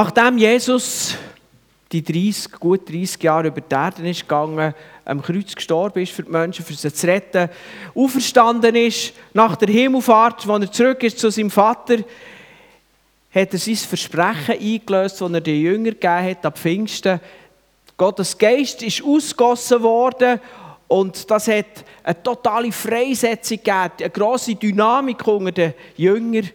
Nachdem Jesus die 30, gut 30 Jahre über die Erde ist gegangen, am Kreuz gestorben ist für die Menschen, für sie zu retten, auferstanden ist, nach der Himmelfahrt, als er zurück ist zu seinem Vater, hat er sein Versprechen eingelöst, das er den Jüngern gegeben hat, ab Pfingsten. Gottes Geist ist ausgossen worden und das hat eine totale Freisetzung gegeben, eine grosse Dynamik unter den Jüngern.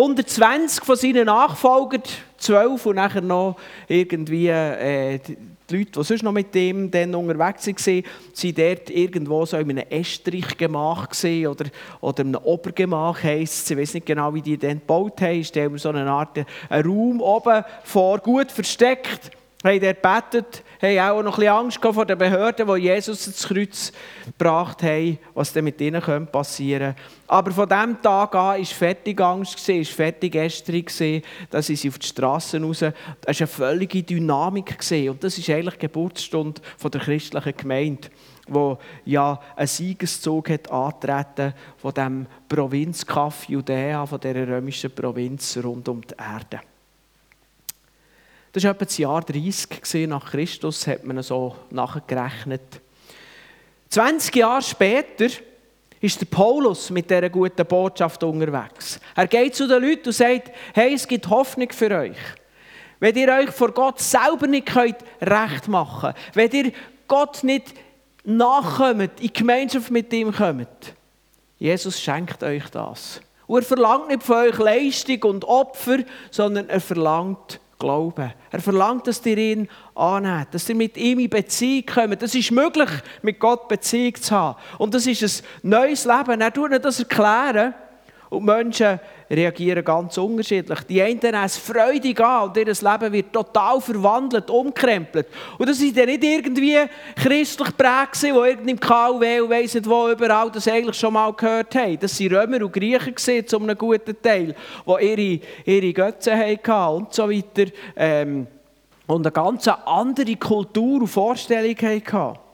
120 von seinen Nachfolgern, 12 und nachher noch irgendwie äh, die Leute, die sonst noch mit ihm unterwegs waren, waren dort irgendwo so in einem Estrichgemach oder, oder in einem Obergemach heisst es. Ich weiß nicht genau, wie die dann gebaut haben. Es ist so eine Art ein Raum oben vor, gut versteckt haben dort gebetet, haben auch noch ein bisschen Angst vor den Behörden, die Jesus ins Kreuz gebracht haben, was dann mit ihnen passieren könnte. Aber von diesem Tag an war fertig Angst, war fertig Ästerung, da sind sie auf die Straßen raus. Das war eine völlige Dynamik. Und das ist eigentlich die Geburtsstunde der christlichen Gemeinde, wo ja ein Siegeszug hat antreten von dem Provinzkaff Judäa, von dieser römischen Provinz rund um die Erde. Das war etwa das Jahr 30 nach Christus, hat man so nachgerechnet. 20 Jahre später ist der Paulus mit dieser guten Botschaft unterwegs. Er geht zu den Leuten und sagt, hey, es gibt Hoffnung für euch. Wenn ihr euch vor Gott selber nicht könnt recht machen könnt, wenn ihr Gott nicht nachkommt, in Gemeinschaft mit ihm kommt, Jesus schenkt euch das. Und er verlangt nicht von euch Leistung und Opfer, sondern er verlangt Glauben. Er verlangt, dass ihr ihn annehmt, dass ihr mit ihm in Beziehung kommt. Das ist möglich, mit Gott Beziehung zu haben. Und das ist ein neues Leben. Er tut das erklären. Und Menschen reagieren ganz unterschiedlich. Die einen nehmen es freudig an und ihr Leben wird total verwandelt, umkrempelt. Und das ist ja nicht irgendwie christlich prägt, wo irgendein KW und weiss nicht wo überall das eigentlich schon mal gehört haben. Das waren Römer und Griechen gewesen, zu einem guten Teil, die ihre, ihre Götze hatten und so weiter. Ähm, und eine ganz andere Kultur und Vorstellung hatten.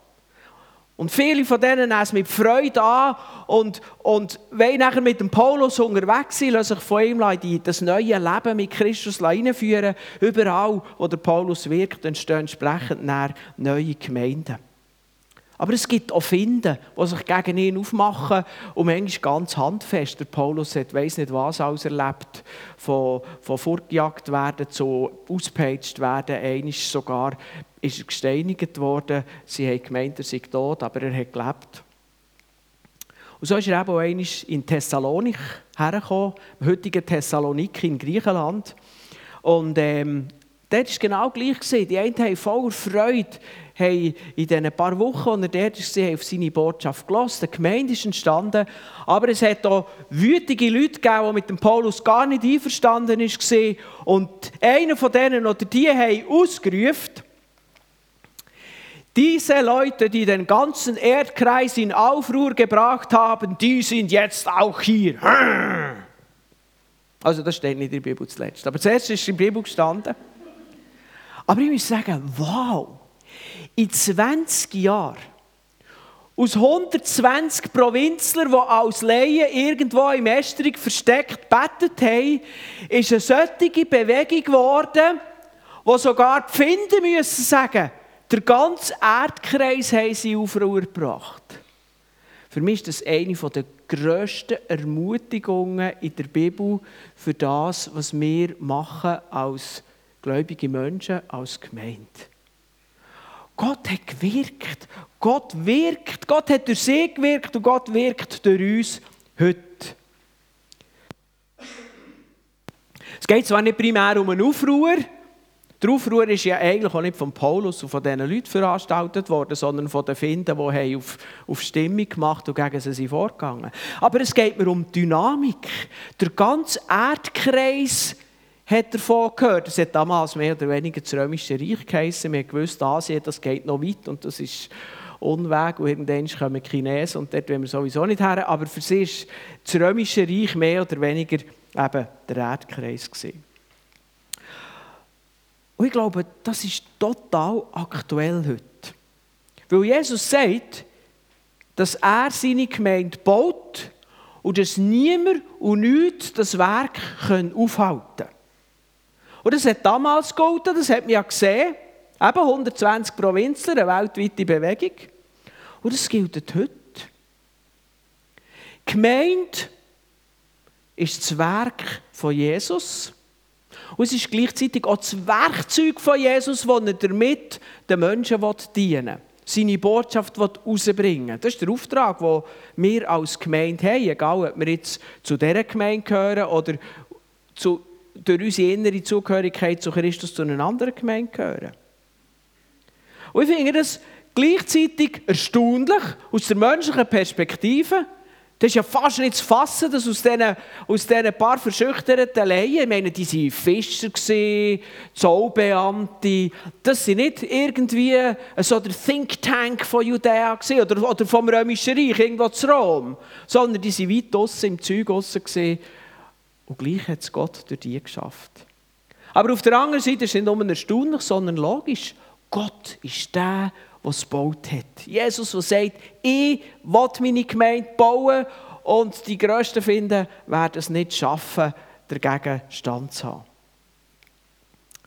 Und viele von denen nehmen es mit Freude an und, und wollen nachher mit dem Paulus unterwegs sein, lassen sich von ihm in das neue Leben mit Christus einführen. Überall, wo der Paulus wirkt, entstehen entsprechend neue Gemeinden. Aber es gibt auch Finden, die sich gegen ihn aufmachen und manchmal ganz handfest. Der Paulus hat weiss nicht was alles erlebt, von, von fortgejagt werden zu ausgepeitscht werden. Einmal sogar ist er gesteinigt worden. Sie haben gemeint, er sei tot, aber er hat gelebt. Und so ist er eben auch einmal in Thessalonik hergekommen, im heutigen Thessaloniki in Griechenland. Und ähm, dort war es genau gleich. Die einen haben voller Freude haben in diesen paar Wochen, als er dort war, auf seine Botschaft gelassen. Die Gemeinde ist entstanden. Aber es hat auch wütige Leute gegeben, die mit dem Paulus gar nicht einverstanden waren. Und einer von denen oder die haben ausgerufen, diese Leute, die den ganzen Erdkreis in Aufruhr gebracht haben, die sind jetzt auch hier. Also das steht nicht in der Bibel zuletzt. Aber zuerst ist es in der Bibel gestanden. Aber ich muss sagen, wow, in 20 Jahren aus 120 Provinzler, die als Laien irgendwo im Estrich versteckt betet haben, ist eine solche Bewegung geworden, wo sogar die Finden müssen sagen, der ganze Erdkreis haben sie Aufruhr gebracht. Für mich ist das eine der grössten Ermutigungen in der Bibel für das, was wir machen als gläubige Menschen, als Gemeinde. Gott hat gewirkt. Gott wirkt. Gott hat durch sie gewirkt und Gott wirkt durch uns heute. Es geht zwar nicht primär um einen Aufruhr, der Aufruhr ist ja eigentlich auch nicht von Paulus und von diesen Leuten veranstaltet worden, sondern von den Finden, die auf, auf Stimmung gemacht und gegen sie sind vorgegangen. Aber es geht mir um Dynamik. Der ganze Erdkreis hat davon gehört. Es hat damals mehr oder weniger das Römische Reich geheißen. Wir wussten, Asien, das geht noch weit und das ist Unweg und irgendwann kommen die Chinesen und dort wollen wir sowieso nicht her. Aber für sie war das Römische Reich mehr oder weniger eben der Erdkreis. Gewesen. Und ich glaube, das ist total aktuell heute. Weil Jesus sagt, dass er seine Gemeinde baut und dass niemand und nichts das Werk aufhalten können. Und das hat damals gegolten, das hat man ja gesehen. Eben 120 Provinzen, eine weltweite Bewegung. Und das gilt heute. Gemeinde ist das Werk von Jesus. Und es ist gleichzeitig auch das Werkzeug von Jesus, das er damit den Menschen dienen will. Seine Botschaft herausbringen Das ist der Auftrag, den wir als Gemeinde haben. Egal, ob wir jetzt zu dieser Gemeinde gehören oder zu, durch unsere innere Zugehörigkeit zu Christus zu einer anderen Gemeinde gehören. Und ich finde das gleichzeitig erstaunlich aus der menschlichen Perspektive. Das ist ja fast nicht zu fassen, dass aus diesen, aus diesen paar verschüchterten Laien, ich meine, die waren Fischer, Zollbeamte, das sind nicht irgendwie so der Think Tank von Judäa oder, oder vom Römischen Reich, irgendwo zu Rom, sondern die waren weit draussen im Zeug draussen und gleich hat es Gott durch die geschafft. Aber auf der anderen Seite ist es nicht nur erstaunlich, sondern logisch. Gott ist der, der es gebaut hat. Jesus, der sagt, ich will meine Gemeinde bauen und die Größten finden, werden es nicht schaffen, dagegen Stand zu haben.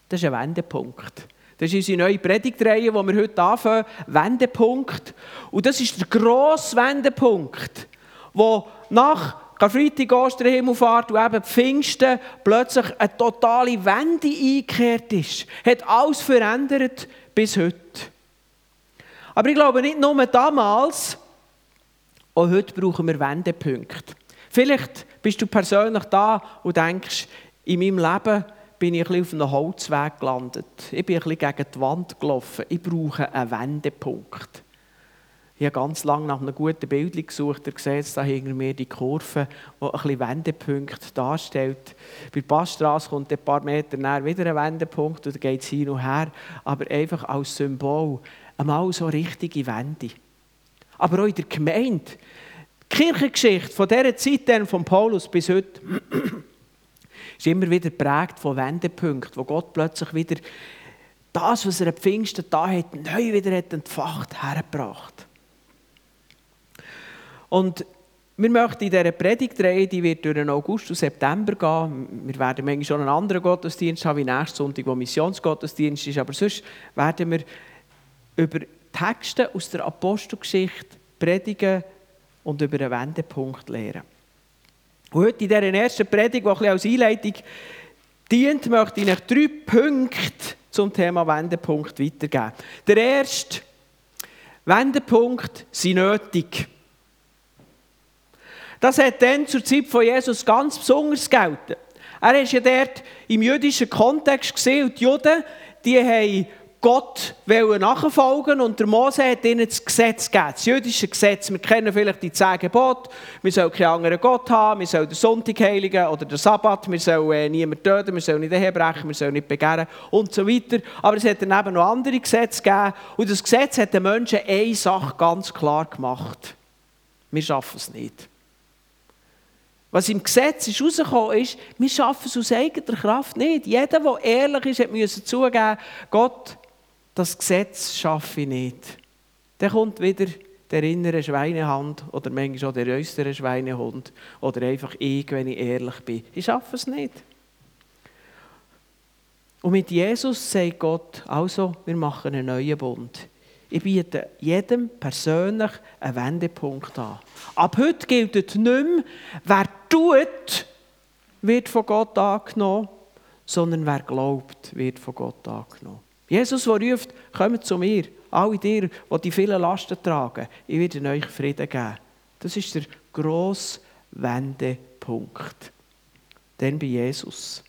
Das ist ein Wendepunkt. Das ist unsere neue Predigtreihe, die wir heute anfangen. Wendepunkt. Und das ist der grosse Wendepunkt, wo nach Karfreitag, Ostern, Himmelfahrt und eben Pfingsten plötzlich eine totale Wende eingekehrt ist. Hat alles verändert bis heute. Aber ich glaube nicht nur damals, auch heute brauchen wir Wendepunkte. Vielleicht bist du persönlich da und denkst, in meinem Leben bin ich ein auf einem Holzweg gelandet. Ich bin ein gegen die Wand gelaufen. Ich brauche einen Wendepunkt. Ich habe ganz lange nach einem guten Bild gesucht. Ihr seht da hinter mir die Kurve, die ein bisschen Wendepunkt darstellt. Bei der Passstraße kommt ein paar Meter näher wieder ein Wendepunkt und dann geht es hin und her. Aber einfach als Symbol einmal so richtige Wende. Aber auch in der Gemeinde. Die Kirchengeschichte von dieser Zeit von Paulus bis heute ist immer wieder geprägt von Wendepunkten, wo Gott plötzlich wieder das, was er am Pfingsten da hat, neu wieder hat entfacht, hergebracht. Und wir möchten in dieser Predigtreihe, die wird durch den August und September gehen. Wir werden manchmal schon einen anderen Gottesdienst haben, wie nächsten Sonntag, wo Missionsgottesdienst ist. Aber sonst werden wir über Texte aus der Apostelgeschichte predigen und über einen Wendepunkt lehren. Und heute in dieser ersten Predigt, die ein als Einleitung dient, möchte ich euch drei Punkte zum Thema Wendepunkt weitergeben. Der erste Wendepunkt sind nötig. Das hat dann zur Zeit von Jesus ganz besonders gelten. Er war ja dort im jüdischen Kontext gesehen und die Juden, die haben Gott nachfolgen und der Mose hat ihnen das Gesetz gegeben, das jüdische Gesetz. Wir kennen vielleicht die zehn Gebote. Wir sollen keinen anderen Gott haben, wir sollen den Sonntag heiligen oder den Sabbat, wir sollen äh, niemanden töten, wir sollen nicht herbrechen, wir sollen nicht begehren und so weiter. Aber es hat dann eben noch andere Gesetze gegeben und das Gesetz hat den Menschen eine Sache ganz klar gemacht. Wir schaffen es nicht. Was im Gesetz ist rausgekommen ist, wir schaffen es aus eigener Kraft nicht. Jeder, der ehrlich ist, muss zugeben, Gott, das Gesetz schaffe ich nicht. Dann kommt wieder der innere Schweinehand oder manchmal auch der äußere Schweinehund oder einfach ich, wenn ich ehrlich bin. Ich schaffe es nicht. Und mit Jesus sagt Gott, also, wir machen einen neuen Bund. Ich biete jedem persönlich einen Wendepunkt an. Ab heute gilt nicht mehr, wer tut, wird von Gott angenommen, sondern wer glaubt, wird von Gott angenommen. Jesus, der ruft, kommt zu mir, alle dir, die die vielen Lasten tragen, ich werde euch Frieden geben. Das ist der grosse Wendepunkt. Denn bei Jesus.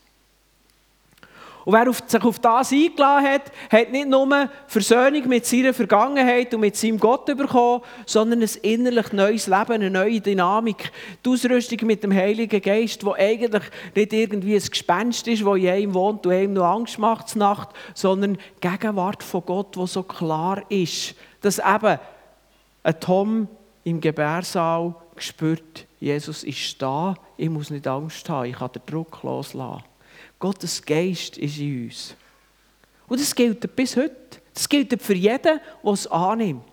Und wer sich auf das eingeladen hat, hat nicht nur Versöhnung mit seiner Vergangenheit und mit seinem Gott bekommen, sondern ein innerlich neues Leben, eine neue Dynamik. Die Ausrüstung mit dem Heiligen Geist, wo eigentlich nicht irgendwie ein Gespenst ist, wo in einem wohnt und einem noch Angst macht Nacht, sondern Gegenwart von Gott, wo so klar ist, dass eben ein Tom im Gebärsaal spürt, Jesus ist da, ich muss nicht Angst haben, ich kann den Druck loslassen. Gottes Geist ist in uns. Und das gilt bis heute. Das gilt für jeden, der es annimmt.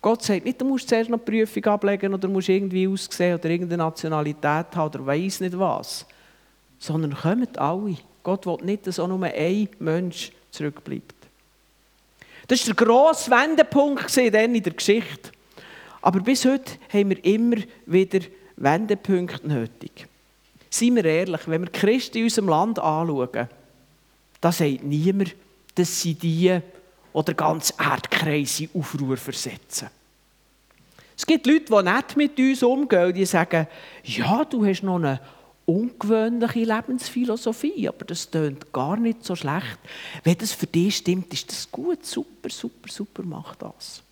Gott sagt nicht, du musst zuerst noch eine Prüfung ablegen oder musst irgendwie aussehen oder irgendeine Nationalität haben oder weiß nicht was. sondern kommen alle. Gott will nicht, dass auch nur ein Mensch zurückbleibt. Das war der grosse Wendepunkt in der Geschichte. Aber bis heute haben wir immer wieder Wendepunkte nötig. Seien wir ehrlich, wenn wir Christen in unserem Land anschauen, da sagt niemand, dass sie die oder ganz Erdkreise Aufruhr versetzen. Es gibt Leute, die nicht mit uns umgehen die sagen, ja, du hast noch eine ungewöhnliche Lebensphilosophie, aber das tönt gar nicht so schlecht. Wenn das für dich stimmt, ist das gut, super, super, super, mach das.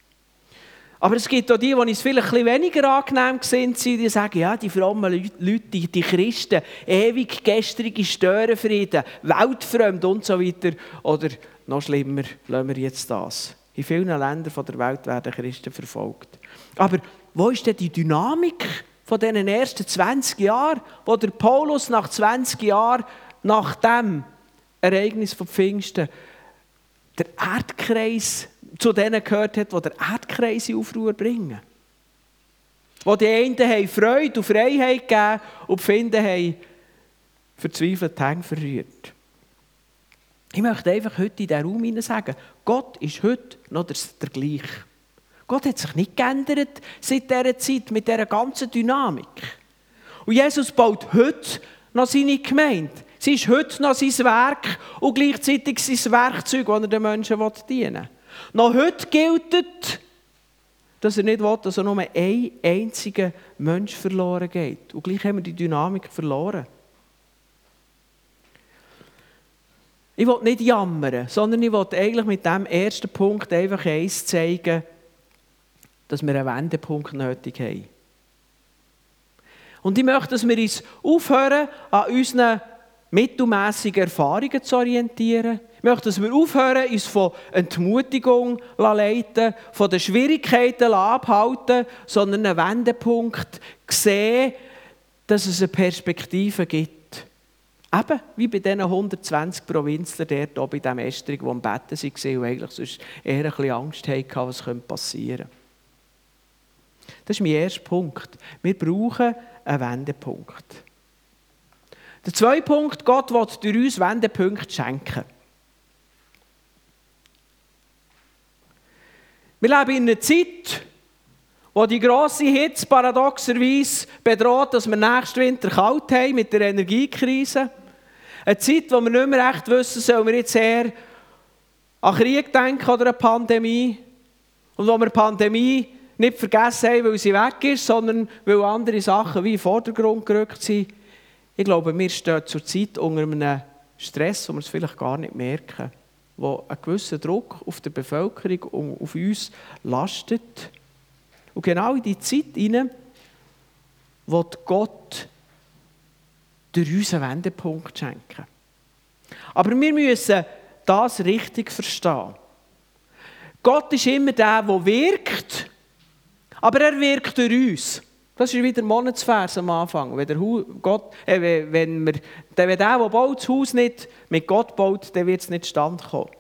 Aber es gibt auch die, die es vielleicht ein weniger angenehm sind, die sagen, ja, die frommen Leute, die, die Christen, ewig gestrige Störenfrieden, weltfremd und so weiter. Oder noch schlimmer, lassen wir jetzt das. In vielen Ländern der Welt werden Christen verfolgt. Aber wo ist denn die Dynamik von diesen ersten 20 Jahren, wo der Paulus nach 20 Jahren nach dem Ereignis von Pfingsten der Erdkreis zu denen gehört hat, die der Erdkreis in Aufruhr bringen. Wo die einen haben Freude und Freiheit gegeben und die Finden haben verzweifelt die Hänge verrührt. Ich möchte einfach heute in diesen Raum sagen, Gott ist heute noch der, der gleiche. Gott hat sich nicht geändert seit dieser Zeit mit dieser ganzen Dynamik. Und Jesus baut heute noch seine Gemeinde. Sie ist heute noch sein Werk und gleichzeitig sein Werkzeug, das er den Menschen dienen will. Noch heute gilt, dass er nicht will, dass er nur ein einziger Mensch verloren geht. Und gleich haben wir die Dynamik verloren. Ich will nicht jammern, sondern ich will eigentlich mit diesem ersten Punkt einfach eins zeigen, dass wir einen Wendepunkt nötig haben. Und ich möchte, dass wir uns aufhören, an unseren mittelmässigen Erfahrungen zu orientieren. Ich möchte, dass wir aufhören, uns von Entmutigung leiten, von den Schwierigkeiten abhalten, sondern einen Wendepunkt sehen, dass es eine Perspektive gibt. Eben wie bei diesen 120 Provinzen dort oben in diesem Estrich, die am Betten waren und eigentlich sonst eher ein bisschen Angst hatten, was passieren könnte. Das ist mein erster Punkt. Wir brauchen einen Wendepunkt. Der zweite Punkt, Gott will durch uns Wendepunkte schenken. Wir leben in einer Zeit, wo die grosse Hitze paradoxerweise bedroht, dass wir nächsten Winter kalt haben mit der Energiekrise. Eine Zeit, wo wir nicht mehr recht wissen, sollen wir jetzt eher an Krieg denken oder eine Pandemie. Und wo wir Pandemie nicht vergessen haben, weil sie weg ist, sondern weil andere Sachen wie in den Vordergrund gerückt sind. Ich glaube, wir stehen zurzeit unter einem Stress, wo wir es vielleicht gar nicht merken, wo ein gewisser Druck auf die Bevölkerung und auf uns lastet. Und genau in die Zeit hinein wird Gott durch uns einen Wendepunkt schenken. Aber wir müssen das richtig verstehen. Gott ist immer der, der wirkt aber er wirkt durch uns. Das ist wieder Monatsvers am Anfang. Wenn der, Gott, äh, wenn, wir, wenn der, der baut, das Haus nicht mit Gott baut, dann wird es nicht stand kommen.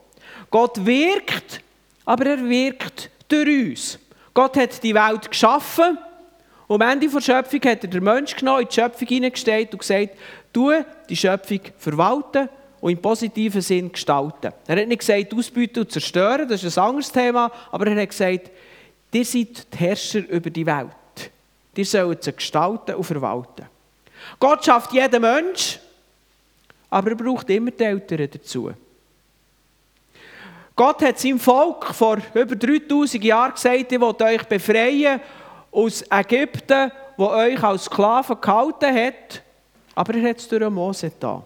Gott wirkt, aber er wirkt durch uns. Gott hat die Welt geschaffen und am Ende der Schöpfung hat er den Menschen genommen, in die Schöpfung hineingestellt und gesagt, du die Schöpfung verwalten und im positiven Sinn gestalten. Er hat nicht gesagt, ausbeuten und zerstören, das ist ein anderes Thema, aber er hat gesagt, Ihr seid die Herrscher über die Welt. Ihr sollt sie gestalten und verwalten. Gott schafft jeden Mensch, aber er braucht immer die Eltern dazu. Gott hat seinem Volk vor über 3000 Jahren gesagt, ich will euch befreien aus Ägypten, wo euch als Sklaven gehalten hat. Aber er hat es durch Mose getan.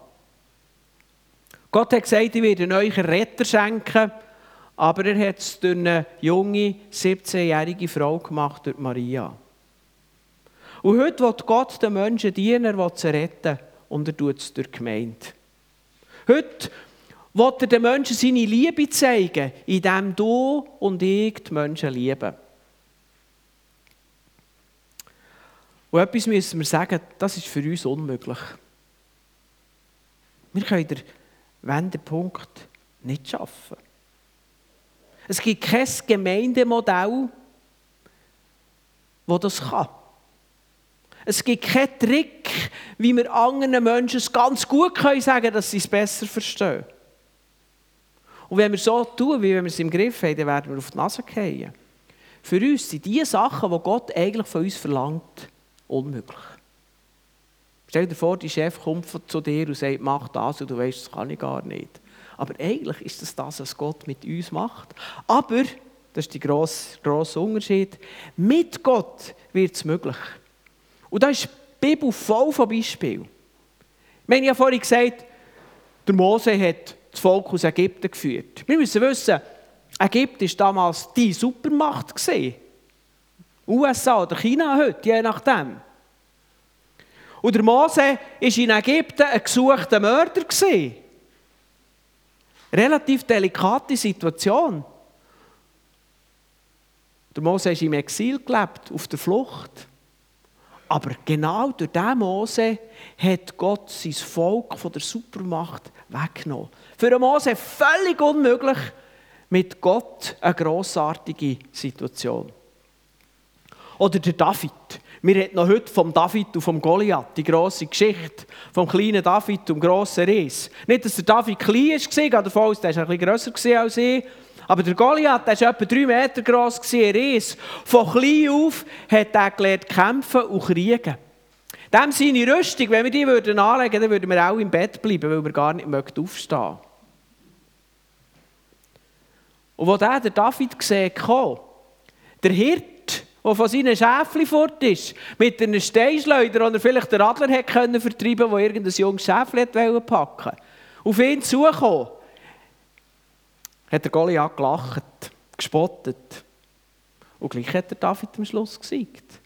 Gott hat gesagt, ich werde euch einen Retter schenken, aber er hat es durch eine junge, 17-jährige Frau gemacht, durch Maria. Und heute will Gott den Menschen dienen, er will sie retten. Und er tut es durch die Gemeinde. Heute will er den Menschen seine Liebe zeigen, indem du und ich die Menschen lieben. Und etwas müssen wir sagen, das ist für uns unmöglich. Wir können den Wendepunkt nicht schaffen. Es gibt kein Gemeindemodell, das das kann. Es gibt keinen Trick, wie wir anderen Menschen es ganz gut können sagen dass sie es besser verstehen. Und wenn wir so tun, wie wenn wir es im Griff haben, dann werden wir auf die Nase fallen. Für uns sind die Sachen, die Gott eigentlich von uns verlangt, unmöglich. Stell dir vor, dein Chef kommt zu dir und sagt, mach das und du weißt, das kann ich gar nicht. Aber eigentlich ist das das, was Gott mit uns macht. Aber, das ist der grosse, grosse Unterschied, mit Gott wird es möglich. Und da ist die Bibel voll von Beispielen. Ich meine, ich habe vorhin gesagt, der Mose hat das Volk aus Ägypten geführt. Wir müssen wissen, Ägypten war damals die Supermacht. USA oder China heute, je nachdem. Und der Mose war in Ägypten ein gesuchter Mörder. Relativ delikate Situation. Der Mose hat im Exil gelebt, auf der Flucht. Aber genau durch diesen Mose hat Gott sein Volk von der Supermacht weggenommen. Für den Mose völlig unmöglich, mit Gott eine grossartige Situation. Oder der David. Wir reden noch heute vom David und vom Goliath, die grosse Geschichte vom kleinen David und dem grossen Ries. Nicht, dass der David klein war, ich gehe davon aus, der war ein bisschen grösser als ich. Aber der Goliath, der war etwa drei Meter gross, ein Ries. Von klein auf hat er gelernt kämpfen und kriegen. Dem seine Rüstung, wenn wir die würden anlegen dann würden wir auch im Bett bleiben, weil wir gar nicht aufstehen möchten. Und wo der, der David gesehen kam, der Hirte, der von seinen Schäfchen fort ist, mit einem Steinschleuder, oder vielleicht den Adler hätte können der irgendein junges Schäfchen packen wollte, auf ihn zukommen, hat der Goliath gelacht, gespottet. Und gleich hat der David am Schluss gesiegt.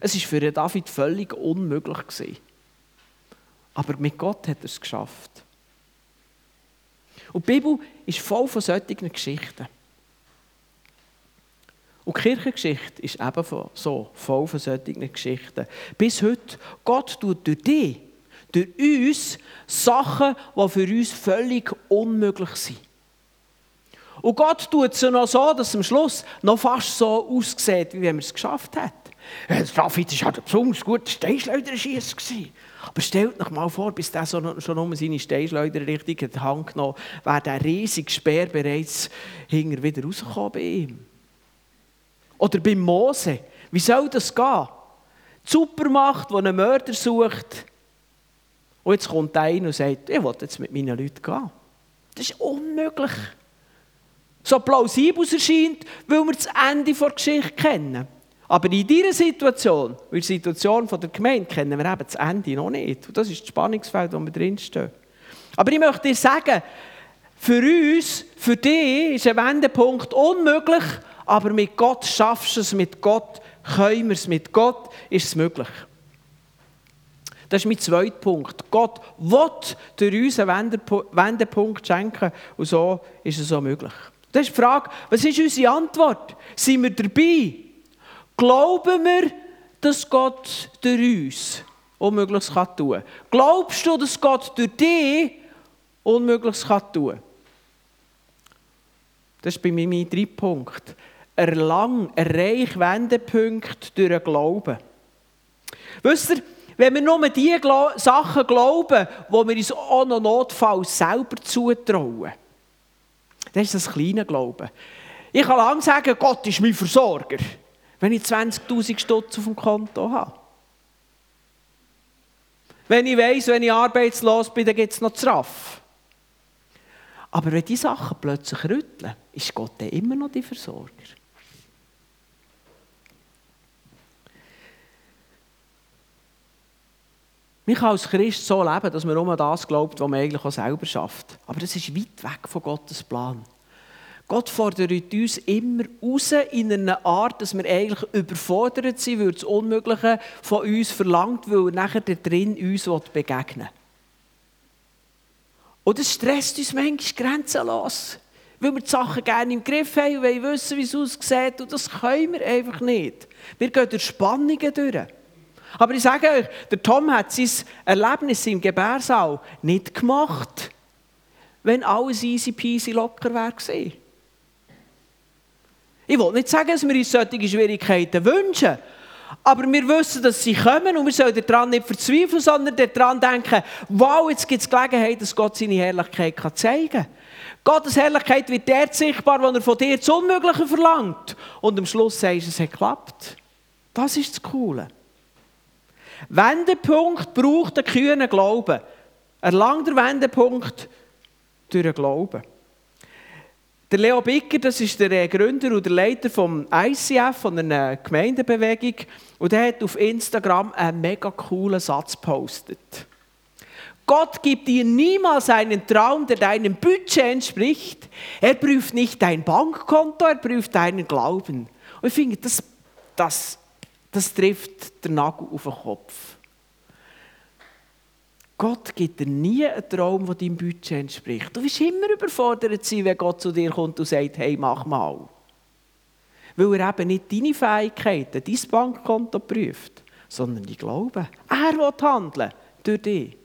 Es war für David völlig unmöglich. Aber mit Gott hat er es geschafft. Und die Bibel ist voll von solchen Geschichten. Und die Kirchengeschichte ist ebenso so, voll von solchen Geschichten. Bis heute, Gott tut durch dich, durch uns, Sachen, die für uns völlig unmöglich sind. Und Gott tut es noch so, dass es am Schluss noch fast so aussieht, wie wenn er es geschafft hat. David war halt ein besonders guter Steinschleuderschießer. Aber stellt euch mal vor, bis der so, schon um seine Steinschleuder richtig in die Hand genommen wäre der riesige Speer bereits hinter wieder rausgekommen bei ihm. Oder beim Mose. Wie soll das gehen? Die Supermacht, die einen Mörder sucht. Und jetzt kommt einer und sagt, ich will jetzt mit meinen Leuten gehen. Das ist unmöglich. So plausibel erscheint, weil wir das Ende der Geschichte kennen. Aber in dieser Situation, in der Situation der Gemeinde, kennen wir eben das Ende noch nicht. Und das ist das Spannungsfeld, wo wir drinstehen. Aber ich möchte dir sagen, für uns, für dich ist ein Wendepunkt unmöglich, aber mit Gott schaffst du es, mit Gott können wir es, mit Gott ist es möglich. Das ist mein zweiter Punkt. Gott will durch uns einen Wendepunkt schenken und so ist es so möglich. Das ist die Frage, was ist unsere Antwort? Sind wir dabei? Glauben wir, dass Gott durch uns Unmögliches tun kann? Glaubst du, dass Gott durch dich Unmögliches tun kann? Das ist bei mir mein dritter Punkt. Erlang, erreich Wendepunkt durch den Glauben. Wisst ihr, wenn wir nur die Sachen glauben, wo wir uns auch noch notfalls selber zutrauen, dann ist das kleine Glauben. Ich kann lange sagen, Gott ist mein Versorger wenn ich 20.000 Stutz auf dem Konto habe. Wenn ich weiss, wenn ich arbeitslos bin, dann gibt es noch Zraff. Aber wenn die Sachen plötzlich rütteln, ist Gott dann immer noch die Versorger. Man kann als Christ so leben, dass man nur das glaubt, was man eigentlich auch selber schafft. Aber das ist weit weg von Gottes Plan. Gott fordert uns immer raus in einer Art, dass wir eigentlich überfordert sind, weil das Unmögliche von uns verlangt, weil er nachher da drin uns begegnen will. Und das stresst uns manchmal grenzenlos. Weil wir die Sachen gerne im Griff haben und wollen wissen, wie es aussieht. Und das können wir einfach nicht. Wir gehen durch Spannungen durch. Aber ich sage euch, der Tom hat sein Erlebnis im Gebärsaal nicht gemacht, wenn alles easy peasy locker wäre ich will nicht sagen, dass wir uns solche Schwierigkeiten wünschen. Aber wir wissen, dass sie kommen und wir sollen daran nicht verzweifeln, sondern daran denken, wow, jetzt gibt es Gelegenheit, dass Gott seine Herrlichkeit zeigen kann. Gottes Herrlichkeit wird dort sichtbar, wo er von dir das Unmögliche verlangt. Und am Schluss sagst du, es hat geklappt. Das ist das Coole. Wendepunkt braucht einen kühnen Glauben. Erlangt der Wendepunkt durch den Glauben. Der Leo Bicker, das ist der äh, Gründer und der Leiter vom ICF, von einer Gemeindebewegung, und der hat auf Instagram einen mega coolen Satz gepostet. Gott gibt dir niemals einen Traum, der deinem Budget entspricht. Er prüft nicht dein Bankkonto, er prüft deinen Glauben. Und ich finde, das, das, das trifft den Nagel auf den Kopf. Gott gibt dir nie einen Traum, der deinem Budget entspricht. Du wirst immer überfordert sein, wenn Gott zu dir kommt und sagt, hey, mach mal. Weil er eben nicht deine Fähigkeiten, dein Bankkonto prüft, sondern die Glauben. Er will handeln durch dich.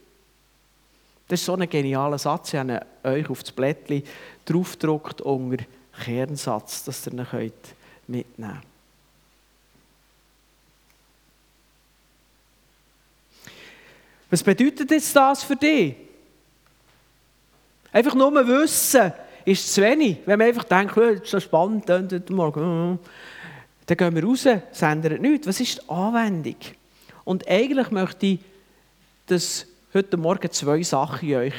Das ist so ein genialer Satz. Ich habe euch auf das Blättchen draufgedruckt unter Kernsatz, dass ihr ihn mitnehmen könnt. Was bedeutet jetzt das für dich? Einfach nur wissen ist zu wenig. Wenn man einfach denkt, oh, das ist so spannend, dann, gehen wir raus, es ändert nichts. Was ist die Anwendung? Und eigentlich möchte ich, dass heute Morgen zwei Sachen in euch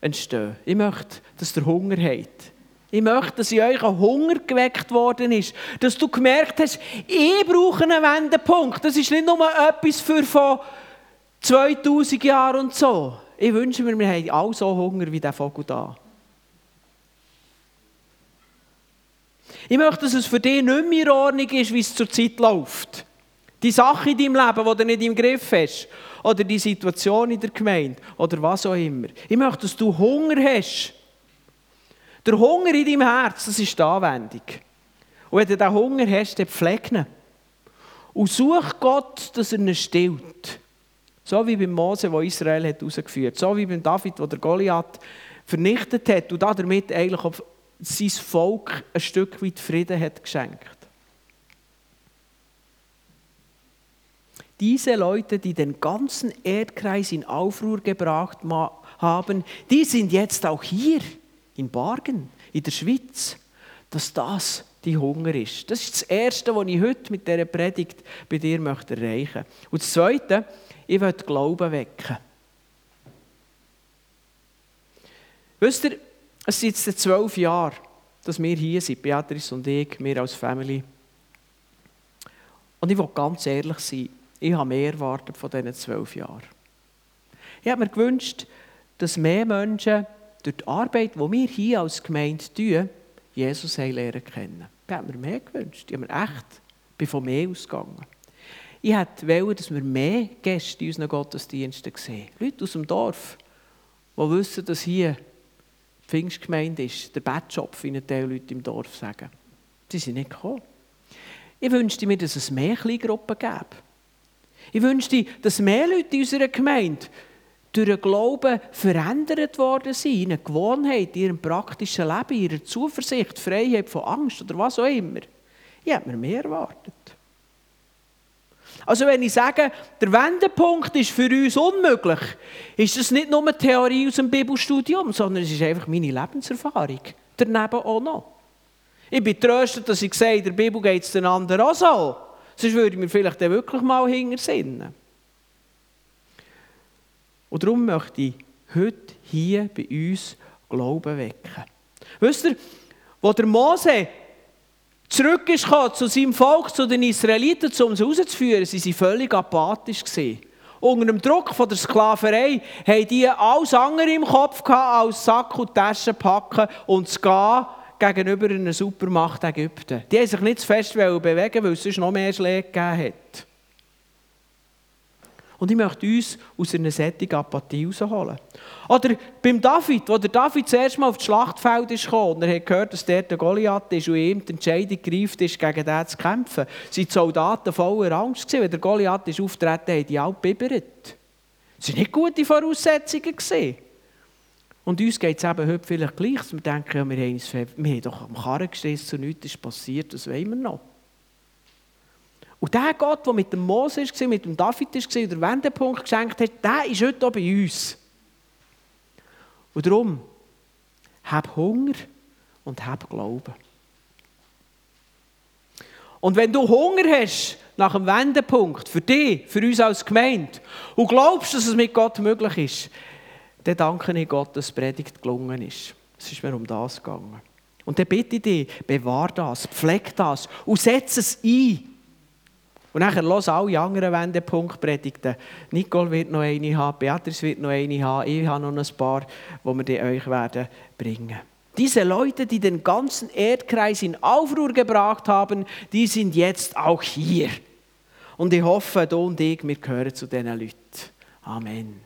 entstehen. Ich möchte, dass ihr Hunger habt. Ich möchte, dass in euch ein Hunger geweckt worden ist. Dass du gemerkt hast, ich brauche einen Wendepunkt. Das ist nicht nur etwas für von 2000 Jahre und so. Ich wünsche mir, wir haben alle so Hunger wie der Vogel da. Ich möchte, dass es für dich nicht mehr in Ordnung ist, wie es zurzeit läuft. Die Sache in deinem Leben, die du nicht im Griff hast. Oder die Situation in der Gemeinde. Oder was auch immer. Ich möchte, dass du Hunger hast. Der Hunger in deinem Herz, das ist die Anwendung. Und wenn du diesen Hunger hast, dann pfleg ihn. Und such Gott, dass er ihn stillt. So wie beim Mose, wo Israel hat herausgeführt So wie beim David, der Goliath vernichtet hat und damit eigentlich auf sein Volk ein Stück weit Frieden hat geschenkt. Diese Leute, die den ganzen Erdkreis in Aufruhr gebracht haben, die sind jetzt auch hier in Bargen, in der Schweiz, dass das die Hunger ist. Das ist das Erste, was ich heute mit dieser Predigt bei dir erreichen möchte. Und das Zweite, ich will Glauben wecken. Wisst ihr, es sind jetzt zwölf Jahre, dass wir hier sind, Beatrice und ich, wir als Family. Und ich will ganz ehrlich sein, ich habe mehr erwartet von diesen zwölf Jahren. Ich habe mir gewünscht, dass mehr Menschen durch die Arbeit, die wir hier als Gemeinde tun, Jesus lernen kennen. Ich habe mir mehr gewünscht. Ich habe mir echt bin von mehr ausgegangen. Ich wollte, dass wir mehr Gäste in unseren Gottesdiensten sehen. Leute aus dem Dorf, die wissen, dass hier die Pfingstgemeinde ist, der Bettschopf, wie die Leute im Dorf sagen. Sie sind nicht gekommen. Ich wünschte mir, dass es mehr Kleingruppen gäbe. Ich wünschte, dass mehr Leute in unserer Gemeinde durch den Glauben verändert worden sind, in einer Gewohnheit, in ihrem praktischen Leben, in ihrer Zuversicht, Freiheit von Angst oder was auch immer. Ich hätte mir mehr erwartet. Also wenn ich sage, der Wendepunkt ist für uns unmöglich, ist das nicht nur eine Theorie aus dem Bibelstudium, sondern es ist einfach meine Lebenserfahrung. Daneben auch noch. Ich bin tröstet, dass ich in der Bibel geht es den anderen auch so. Sonst würde ich mir vielleicht dann wirklich mal hintersinnen. Und darum möchte ich heute hier bei uns Glauben wecken. Wisst ihr, wo der Mose zurück ist zu seinem Volk, zu den Israeliten, um sie rauszuführen, sie waren völlig apathisch. Unter dem Druck von der Sklaverei haben die alles andere im Kopf gehabt, als Sack und Taschen packen und zu gehen gegenüber einer Supermacht Ägypten. Die haben sich nicht zu fest bewegen, weil es sonst noch mehr Schläge gegeben hat. Und ich möchte uns aus einer solchen Apathie rausholen. Oder beim David, wo der David zuerst mal auf das Schlachtfeld ist gekommen und er hat gehört, dass der der Goliath ist und ihm die Entscheidung gereift ist, gegen den zu kämpfen, sind die Soldaten voller Angst gewesen. Wenn der Goliath ist auftreten, haben die alle bibbert. Das waren nicht gute Voraussetzungen. Gewesen. Und uns geht es eben heute vielleicht gleich, dass wir denken, ja, wir, haben wir haben doch am Karren gestehen, so nichts ist passiert, das wollen wir noch. Und der Gott, der mit dem Mose war, mit dem David war und der Wendepunkt geschenkt hat, der ist heute auch bei uns. Und darum, hab Hunger und hab Glauben. Und wenn du Hunger hast nach einem Wendepunkt für dich, für uns als Gemeinde und glaubst, dass es mit Gott möglich ist, dann danke ich Gott, dass die Predigt gelungen ist. Es ist mir um das gegangen. Und dann bitte ich dich, bewahr das, pfleg das und setze es ein. Und nachher los alle anderen Wendepunktpredigten. Nicole wird noch eine haben, Beatrice wird noch eine haben, ich habe noch ein paar, die wir euch werden bringen diese Leute, die den ganzen Erdkreis in Aufruhr gebracht haben, die sind jetzt auch hier. Und ich hoffe, du und ich, wir gehören zu diesen Leuten. Amen.